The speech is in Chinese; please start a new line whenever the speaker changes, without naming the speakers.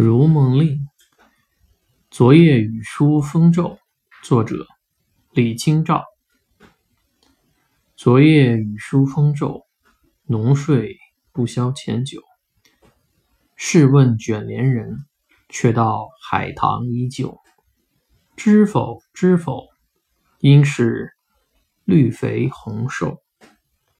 如梦令昨夜雨疏风骤作者李清照昨夜雨疏风骤浓睡不消残酒试问卷帘人却道海棠依旧。知否知否应是绿肥红瘦